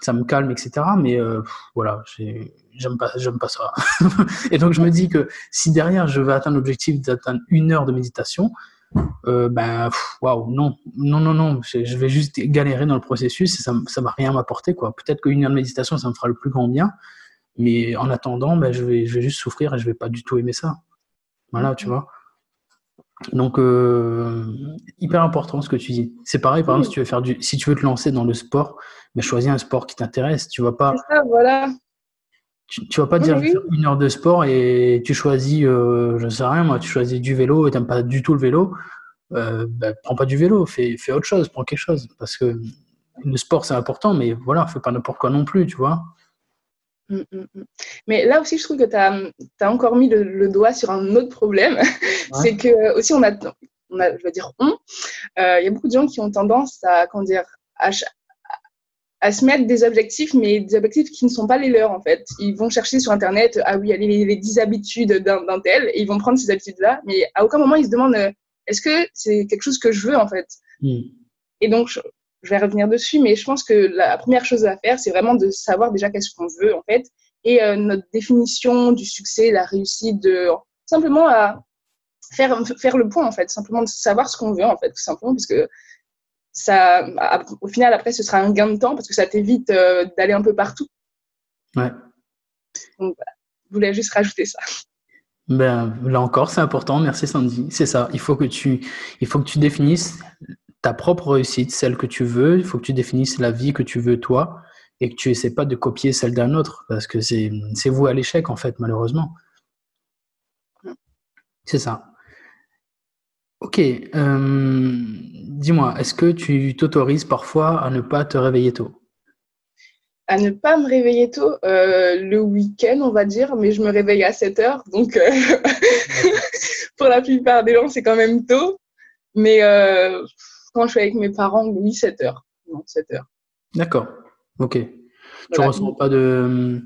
Ça me calme, etc. Mais euh, voilà, j'aime pas, pas ça. Et donc, je me dis que si derrière, je veux atteindre l'objectif d'atteindre une heure de méditation, euh, ben, waouh, non, non, non, non, je vais juste galérer dans le processus et ça, ça va rien m'apporter, quoi. Peut-être qu'une heure de méditation, ça me fera le plus grand bien, mais en attendant, ben, je, vais, je vais juste souffrir et je vais pas du tout aimer ça. Voilà, tu vois. Donc, euh, hyper important ce que tu dis. C'est pareil, par exemple, si tu veux faire du, si tu veux te lancer dans le sport, mais choisis un sport qui t'intéresse. Tu vas pas. Ça, voilà. Tu, vas pas dire une heure de sport et tu choisis, euh, je sais rien moi, tu choisis du vélo et t'aimes pas du tout le vélo. Euh, ben, prends pas du vélo, fais, fais autre chose, prends quelque chose. Parce que le sport c'est important, mais voilà, fais pas n'importe quoi non plus, tu vois. Mm, mm, mm. Mais là aussi, je trouve que tu as, as, encore mis le, doigt sur un autre problème. c'est que aussi, on a, on a, je vais dire on, euh, il y a beaucoup de gens qui ont tendance à, comment dire, à, à, se mettre des objectifs, mais des objectifs qui ne sont pas les leurs, en fait. Ils vont chercher sur Internet, ah oui, les, les 10 habitudes d'un tel, et ils vont prendre ces habitudes-là, mais à aucun moment, ils se demandent, euh, est-ce que c'est quelque chose que je veux, en fait? Et donc, je vais revenir dessus, mais je pense que la première chose à faire, c'est vraiment de savoir déjà qu'est-ce qu'on veut, en fait, et euh, notre définition du succès, la réussite, de simplement à faire, faire le point, en fait, simplement de savoir ce qu'on veut, en fait, tout simplement, parce que ça, au final, après, ce sera un gain de temps, parce que ça t'évite euh, d'aller un peu partout. Ouais. Donc, voilà. Je voulais juste rajouter ça. Ben, là encore, c'est important. Merci Sandy. C'est ça. Il faut que tu, il faut que tu définisses ta propre réussite, celle que tu veux. Il faut que tu définisses la vie que tu veux toi et que tu essaies pas de copier celle d'un autre parce que c'est vous à l'échec en fait, malheureusement. C'est ça. Ok. Euh, dis-moi, est-ce que tu t'autorises parfois à ne pas te réveiller tôt? À ne pas me réveiller tôt euh, le week-end, on va dire, mais je me réveille à 7 heures. Donc, euh, pour la plupart des gens, c'est quand même tôt. Mais quand je suis avec mes parents, oui, 7 heures. Non, 7 heures. D'accord. Ok. Tu ne ressens pas de.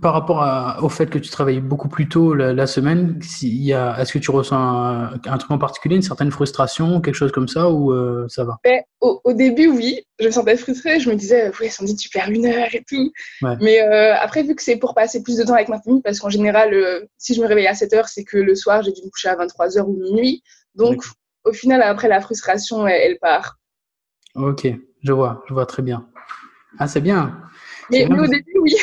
Par rapport au fait que tu travailles beaucoup plus tôt la, semaine, est-ce que tu ressens un, truc en particulier, une certaine frustration, quelque chose comme ça, ou euh, ça va? Ben, au, début, oui, je me sentais frustrée. Je me disais, oui, Sandy, tu perds une heure et tout. Mais euh, après, vu que c'est pour passer plus de temps avec ma famille, parce qu'en général, euh, si je me réveille à 7 heures, c'est que le soir, j'ai dû me coucher à 23 heures ou minuit. Donc, au final, après, la frustration, elle, part. Ok, je vois, je vois très bien. Ah, c'est bien. Mais, au début, oui.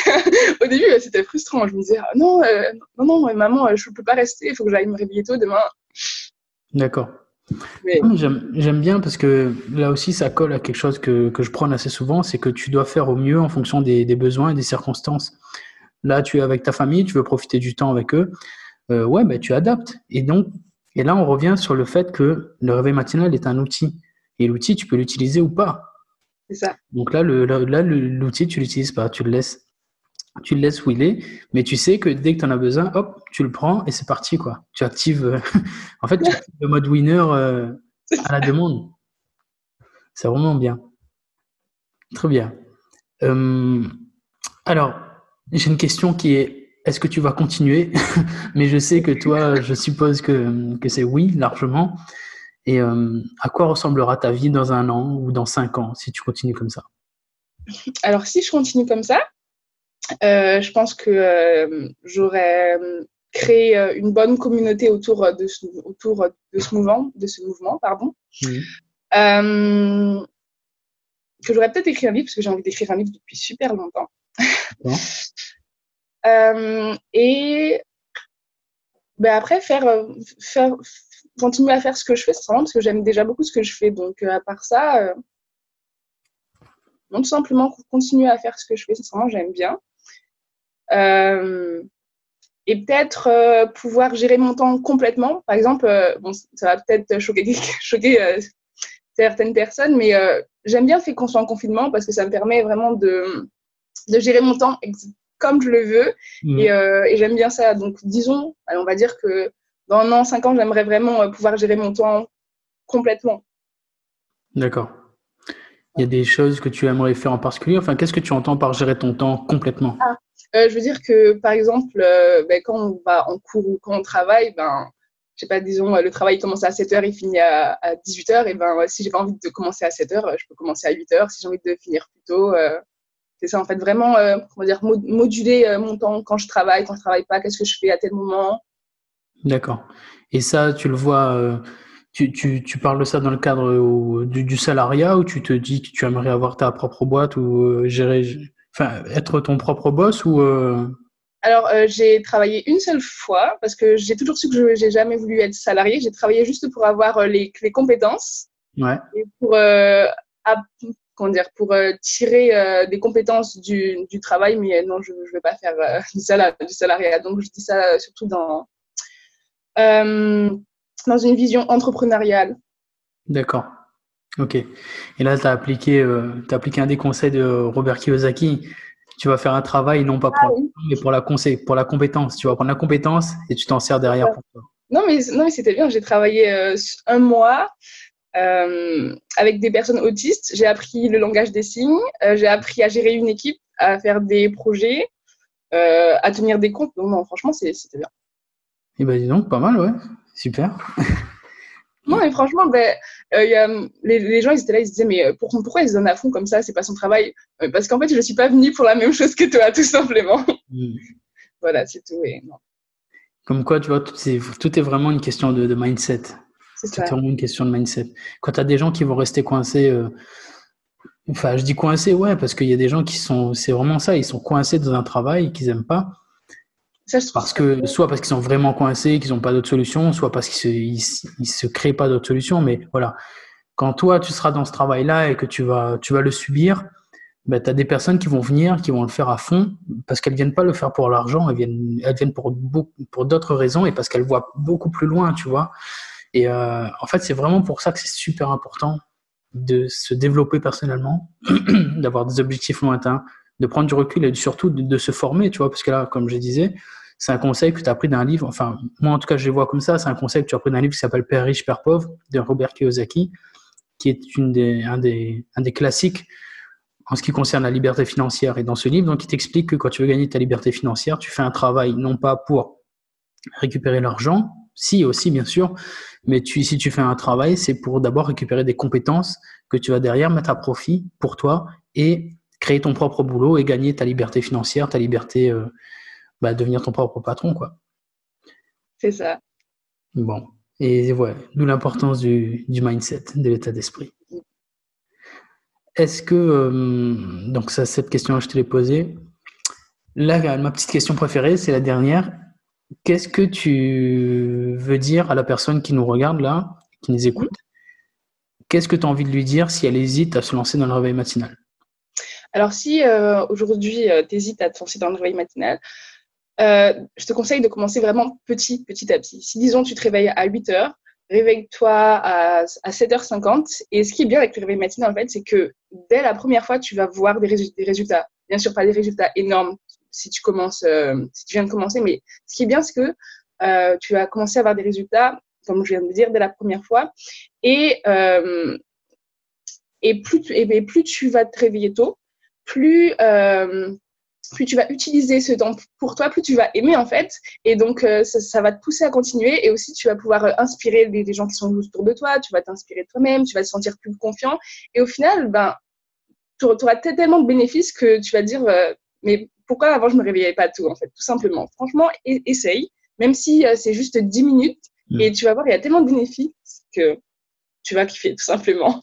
au début, c'était frustrant. Je me disais, ah, non, euh, non, non, maman, je ne peux pas rester, il faut que j'aille me réveiller tôt demain. D'accord. Ah, j'aime bien parce que là aussi, ça colle à quelque chose que, que je prends assez souvent, c'est que tu dois faire au mieux en fonction des, des, besoins et des circonstances. Là, tu es avec ta famille, tu veux profiter du temps avec eux. Euh, ouais, ben, tu adaptes. Et donc, et là, on revient sur le fait que le réveil matinal est un outil. Et l'outil, tu peux l'utiliser ou pas. C'est ça. Donc là, le, là, l'outil, tu l'utilises pas. Tu le laisses. Tu le laisses où il est, mais tu sais que dès que tu en as besoin, hop, tu le prends et c'est parti, quoi. Tu actives, euh, en fait, tu actives le mode winner euh, à la demande. C'est vraiment bien. Très bien. Euh, alors, j'ai une question qui est est-ce que tu vas continuer? Mais je sais que toi, je suppose que, que c'est oui, largement. Et euh, à quoi ressemblera ta vie dans un an ou dans cinq ans si tu continues comme ça? Alors, si je continue comme ça, euh, je pense que euh, j'aurais créé une bonne communauté autour de ce, autour de ce mouvement, de ce mouvement pardon. que j'aurais peut-être écrit un livre parce que j'ai envie d'écrire un livre depuis super longtemps. et ben après, faire, euh, faire, continuer à faire ce que je fais, c'est parce que j'aime déjà beaucoup ce que je fais. Donc, euh, à part ça, non, tout simplement continuer à faire ce que je fais, sincèrement, j'aime bien. et peut-être pouvoir gérer mon temps complètement. Par exemple, bon, ça va peut-être choquer, choquer certaines personnes, mais j'aime bien faire qu'on soit en confinement parce que ça me permet vraiment de, de gérer mon temps comme je le veux. Mm. Euh, et, j'aime bien ça. Donc, disons, on va dire que dans un an, cinq ans, j'aimerais vraiment euh, pouvoir gérer mon temps complètement. D'accord. Il y a des choses que tu aimerais faire en particulier? Enfin, qu'est-ce que tu entends par gérer ton temps complètement? Ah, euh, Je veux dire que, par exemple, ben, quand on va en cours ou quand on travaille, ben, je sais pas, disons, le travail commence à 7h, il finit à, 18h, et ben, si j'ai pas envie de commencer à 7h, je peux commencer à 8h. Si j'ai envie de finir plus tôt, c'est ça, en fait, vraiment, euh, comment dire, moduler euh, mon temps quand je travaille, quand je travaille pas, qu'est-ce que je fais à tel moment. D'accord. Et ça, tu le vois, euh, tu, tu, tu, parles de ça dans le cadre du, du, salariat ou tu te dis que tu aimerais avoir ta propre boîte ou gérer, enfin, être ton propre boss ou Alors, j'ai travaillé une seule fois parce que j'ai toujours su que je n'ai jamais voulu être salarié. J'ai travaillé juste pour avoir les, les compétences ouais. et pour, comment dire, pour tirer des compétences du, du, travail. Mais non, je ne veux pas faire du, salariat, du salariat. Donc, je dis ça surtout dans, dans une vision entrepreneuriale. D'accord. Ok. Et là, tu as, appliqué, euh, as appliqué un des conseils de Robert Kiyosaki. Tu vas faire un travail non pas pour, ah, mais pour la conseil, pour la compétence. Tu vas prendre la compétence et tu t'en sers derrière pour toi. Non, mais, non, mais c'était bien. J'ai travaillé euh, un mois euh, avec des personnes autistes. J'ai appris le langage des signes. j'ai appris à gérer une équipe, à faire des projets, à tenir des comptes. Donc, non, franchement, c'était bien. Et eh ben, dis donc, pas mal, ouais. Super. Non, mais franchement, ben, euh, les, gens, ils étaient là, ils se disaient, mais euh, pourquoi ils se donnent à fond comme ça? C'est pas son travail. Euh, parce qu'en fait, je ne suis pas venue pour la même chose que toi, tout simplement. Hmm. voilà, c'est tout. Comme quoi, tu vois, tout est, tout est vraiment une question de, mindset. C'est vraiment une question de mindset. Quand tu as des gens qui vont rester coincés, enfin, je dis coincés, ouais, parce qu'il y a des gens qui sont, c'est vraiment ça, ils sont coincés dans un travail qu'ils n'aiment pas parce que, soit parce qu'ils sont vraiment coincés, qu'ils n'ont pas d'autre solution, soit parce qu'ils ne se, créent pas d'autre solution. Mais voilà, quand toi, tu seras dans ce travail-là et que tu vas, tu vas le subir, ben, tu as des personnes qui vont venir, qui vont le faire à fond, parce qu'elles ne viennent pas le faire pour l'argent, elles viennent, elles viennent pour, pour d'autres raisons et parce qu'elles voient beaucoup plus loin, tu vois. Et euh, en fait, c'est vraiment pour ça que c'est super important de se développer personnellement, d'avoir des objectifs lointains, de prendre du recul et surtout de, se former, tu vois, parce que là, comme je disais, c'est un conseil que tu as pris d'un livre, enfin, moi en tout cas, je le vois comme ça, c'est un conseil que tu as pris d'un livre qui s'appelle Père riche, Père pauvre de Robert Kiyosaki, qui est une des, un, des, un des classiques en ce qui concerne la liberté financière. Et dans ce livre, donc, il t'explique que quand tu veux gagner ta liberté financière, tu fais un travail non pas pour récupérer l'argent, si aussi bien sûr, mais tu, si tu fais un travail, c'est pour d'abord récupérer des compétences que tu vas derrière mettre à profit pour toi et créer ton propre boulot et gagner ta liberté financière, ta liberté euh, bah, devenir ton propre patron, quoi. C'est ça. Bon. Et voilà, d'où l'importance du, du, mindset, de l'état d'esprit. Est-ce que, euh, donc ça, cette question, je te l'ai posée. Là, ma petite question préférée, c'est la dernière. Qu'est-ce que tu veux dire à la personne qui nous regarde là, qui nous écoute? Qu'est-ce que tu as envie de lui dire si elle hésite à se lancer dans le réveil matinal? Alors, si euh, aujourd'hui, euh, tu hésites à te lancer dans le réveil matinal, euh, je te conseille de commencer vraiment petit, petit à petit. Si disons tu te réveilles à 8 heures, réveille-toi à, 7h50. Et ce qui est bien avec le réveil matinal, en fait, c'est que dès la première fois, tu vas voir des, résultats. Bien sûr, pas des résultats énormes si tu commences, euh, si tu viens de commencer, mais ce qui est bien, c'est que euh, tu vas commencer à avoir des résultats, comme je viens de dire, dès la première fois. Et, et, plus, tu, et plus tu vas te réveiller tôt, plus plus tu vas utiliser ce temps pour toi, plus tu vas aimer en fait. Et donc, euh, ça, va te pousser à continuer. Et aussi, tu vas pouvoir euh, inspirer les, gens qui sont autour de toi. Tu vas t'inspirer toi-même. Tu vas te sentir plus confiant. Et au final, ben, tu auras tellement de bénéfices que tu vas dire, euh, mais pourquoi avant je me réveillais pas tout en fait, tout simplement. Franchement, essaye, même si c'est juste 10 minutes. Mm. Et tu vas voir, il y a tellement de bénéfices que tu vas kiffer tout simplement.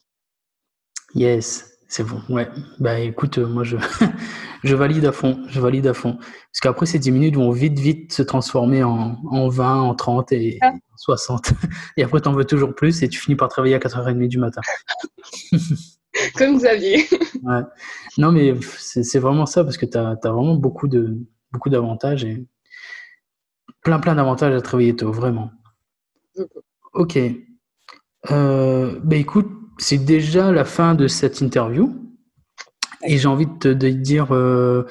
Yes. C'est bon, ouais. Bah écoute, moi je, je valide à fond, je valide à fond. Parce qu'après ces 10 minutes vont vite, vite se transformer en, en 20, en 30 et 60. Ah. Et après tu en veux toujours plus et tu finis par travailler à 4h30 du matin. Comme Xavier. ouais. Non mais c'est vraiment ça parce que tu as, as, vraiment beaucoup de beaucoup d'avantages et plein plein d'avantages à travailler tôt, vraiment. Ok. Euh, bah écoute, c'est déjà la fin de cette interview. Et j'ai envie de te dire, euh,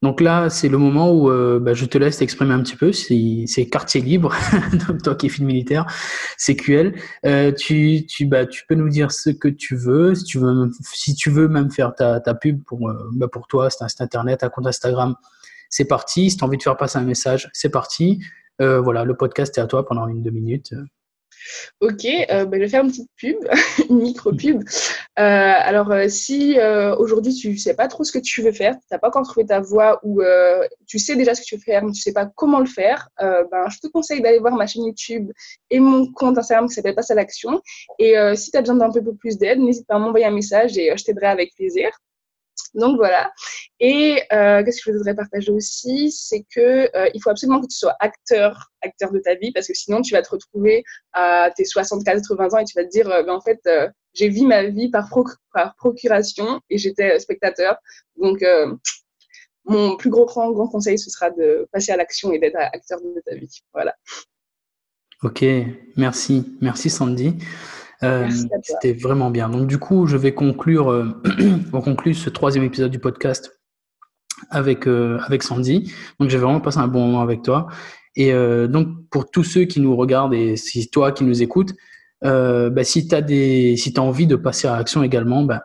donc là, c'est le moment où euh, bah, je te laisse t'exprimer un petit peu. C'est quartier libre, toi qui es fille militaire, CQL. Euh, tu, tu, bah, tu peux nous dire ce que tu veux. Si tu veux, même, faire ta, ta pub pour, euh, bah, pour toi, c'est un site internet, un compte Instagram, c'est parti. Si tu as envie de faire passer un message, c'est parti. Euh, voilà, le podcast est à toi pendant une, deux minutes. Ok, euh, ben, je vais faire une petite pub, une micro-pub. Euh, alors, euh, si aujourd'hui tu ne sais pas trop ce que tu veux faire, tu n'as pas encore trouvé ta voie ou tu sais déjà ce que tu veux faire, mais tu ne sais pas comment le faire, ben, je te conseille d'aller voir ma chaîne YouTube et mon compte Instagram qui s'appelle Passe à l'action. Et si tu as besoin d'un peu plus d'aide, n'hésite pas à m'envoyer un message et je t'aiderai avec plaisir. Donc voilà. Et euh, qu'est-ce que je voudrais partager aussi, c'est que euh, il faut absolument que tu sois acteur, acteur de ta vie, parce que sinon tu vas te retrouver à tes 64-80 ans et tu vas te dire, ben, en fait, j'ai vu ma vie par, par procuration et j'étais spectateur. Donc mon plus gros grand, grand conseil, ce sera de passer à l'action et d'être acteur de ta vie. Voilà. Ok, merci, merci Sandy. Euh, c'était vraiment bien. Donc du coup, je vais conclure, euh, on conclut ce troisième épisode du podcast avec euh, avec Sandy. Donc j'ai vraiment passé un bon moment avec toi. Et donc pour tous ceux qui nous regardent et si toi qui nous écoutes, bah, si tu as des, si as envie de passer à l'action également, bah,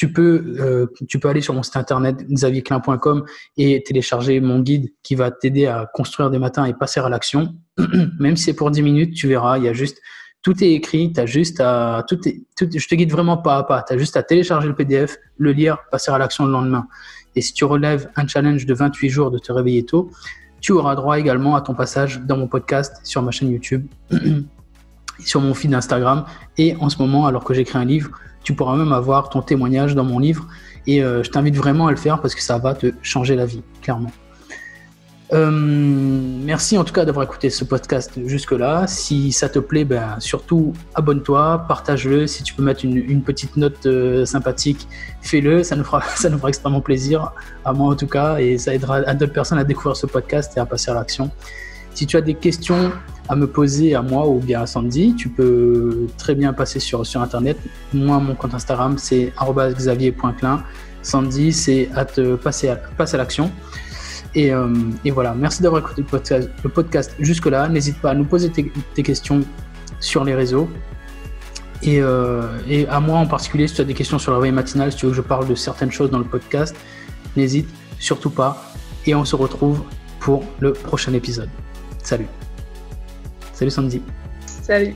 tu peux, euh, tu peux aller sur mon site internet xavierclin.com et télécharger mon guide qui va t'aider à construire des matins et passer à l'action. Même si c'est pour 10 minutes, tu verras, il y a juste, tout est écrit, juste à, tout, je te guide vraiment pas à pas. Tu as juste à télécharger le PDF, le lire, passer à l'action le lendemain. Et si tu relèves un challenge de 28 jours de te réveiller tôt, tu auras droit également à ton passage dans mon podcast sur ma chaîne YouTube, sur mon feed Instagram et en ce moment, alors que j'écris un livre, tu pourras même avoir ton témoignage dans mon livre. Et euh, je t'invite vraiment à le faire parce que ça va te changer la vie, clairement. Euh, merci en tout cas d'avoir écouté ce podcast jusque-là. Si ça te plaît, ben, surtout abonne-toi, partage-le. Si tu peux mettre une, petite note euh, sympathique, fais-le. Ça nous, fera, ça nous fera extrêmement plaisir, à moi en tout cas, et ça aidera d'autres personnes à découvrir ce podcast et à passer à l'action. Si tu as des questions à me poser à moi ou bien à Sandy, tu peux très bien passer sur, sur Internet. Moi, mon compte Instagram, c'est xavier.clin. Sandy, c'est à te passer à, à l'action. Et, euh, et, voilà, merci d'avoir écouté le podcast, jusque-là. N'hésite pas à nous poser tes, questions sur les réseaux. Et, euh, et, à moi en particulier, si tu as des questions sur la veille matinale, si tu veux que je parle de certaines choses dans le podcast, n'hésite surtout pas. Et on se retrouve pour le prochain épisode. Salut. Salut Sandy. Salut.